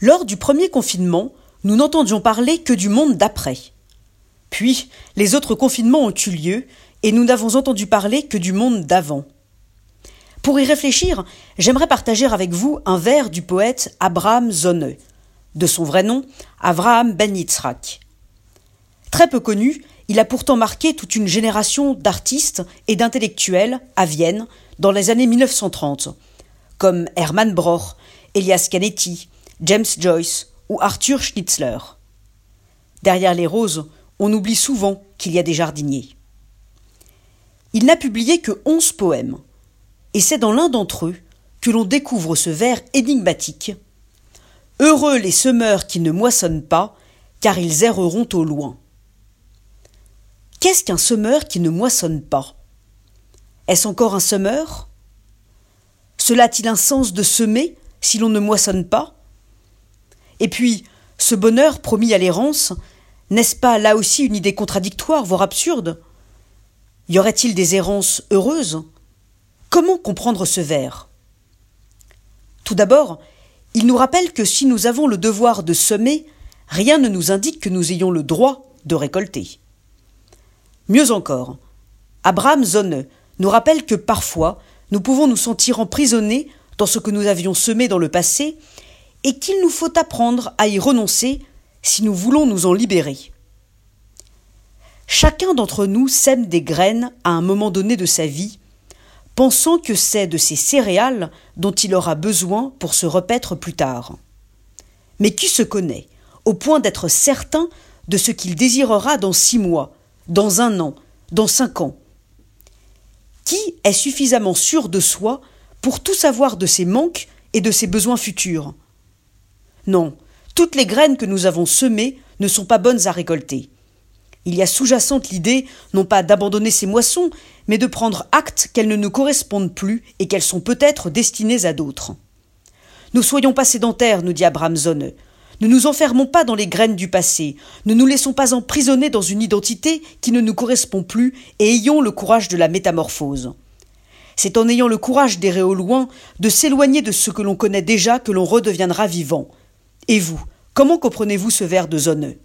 Lors du premier confinement, nous n'entendions parler que du monde d'après. Puis, les autres confinements ont eu lieu, et nous n'avons entendu parler que du monde d'avant. Pour y réfléchir, j'aimerais partager avec vous un vers du poète Abraham Zonne, de son vrai nom, Avraham Ben Yitzhak. Très peu connu, il a pourtant marqué toute une génération d'artistes et d'intellectuels à Vienne dans les années 1930, comme Hermann Broch, Elias Canetti, James Joyce ou Arthur Schnitzler. Derrière les roses, on oublie souvent qu'il y a des jardiniers. Il n'a publié que onze poèmes, et c'est dans l'un d'entre eux que l'on découvre ce vers énigmatique. Heureux les semeurs qui ne moissonnent pas, car ils erreront au loin. Qu'est-ce qu'un semeur qui ne moissonne pas? Est-ce encore un semeur? Cela a-t-il un sens de semer si l'on ne moissonne pas? Et puis, ce bonheur promis à l'errance, n'est-ce pas là aussi une idée contradictoire, voire absurde? Y aurait-il des errances heureuses? Comment comprendre ce vers? Tout d'abord, il nous rappelle que si nous avons le devoir de semer, rien ne nous indique que nous ayons le droit de récolter. Mieux encore, Abraham Zonne nous rappelle que parfois nous pouvons nous sentir emprisonnés dans ce que nous avions semé dans le passé et qu'il nous faut apprendre à y renoncer si nous voulons nous en libérer. Chacun d'entre nous sème des graines à un moment donné de sa vie, pensant que c'est de ces céréales dont il aura besoin pour se repaître plus tard. Mais qui se connaît, au point d'être certain de ce qu'il désirera dans six mois, dans un an, dans cinq ans? Qui est suffisamment sûr de soi pour tout savoir de ses manques et de ses besoins futurs? Non, toutes les graines que nous avons semées ne sont pas bonnes à récolter. Il y a sous-jacente l'idée, non pas d'abandonner ces moissons, mais de prendre acte qu'elles ne nous correspondent plus et qu'elles sont peut-être destinées à d'autres. Ne soyons pas sédentaires, nous dit Abraham Zone. Ne nous enfermons pas dans les graines du passé, ne nous laissons pas emprisonner dans une identité qui ne nous correspond plus et ayons le courage de la métamorphose. C'est en ayant le courage d'errer au loin, de s'éloigner de ce que l'on connaît déjà que l'on redeviendra vivant. Et vous, comment comprenez-vous ce vers de Zoneux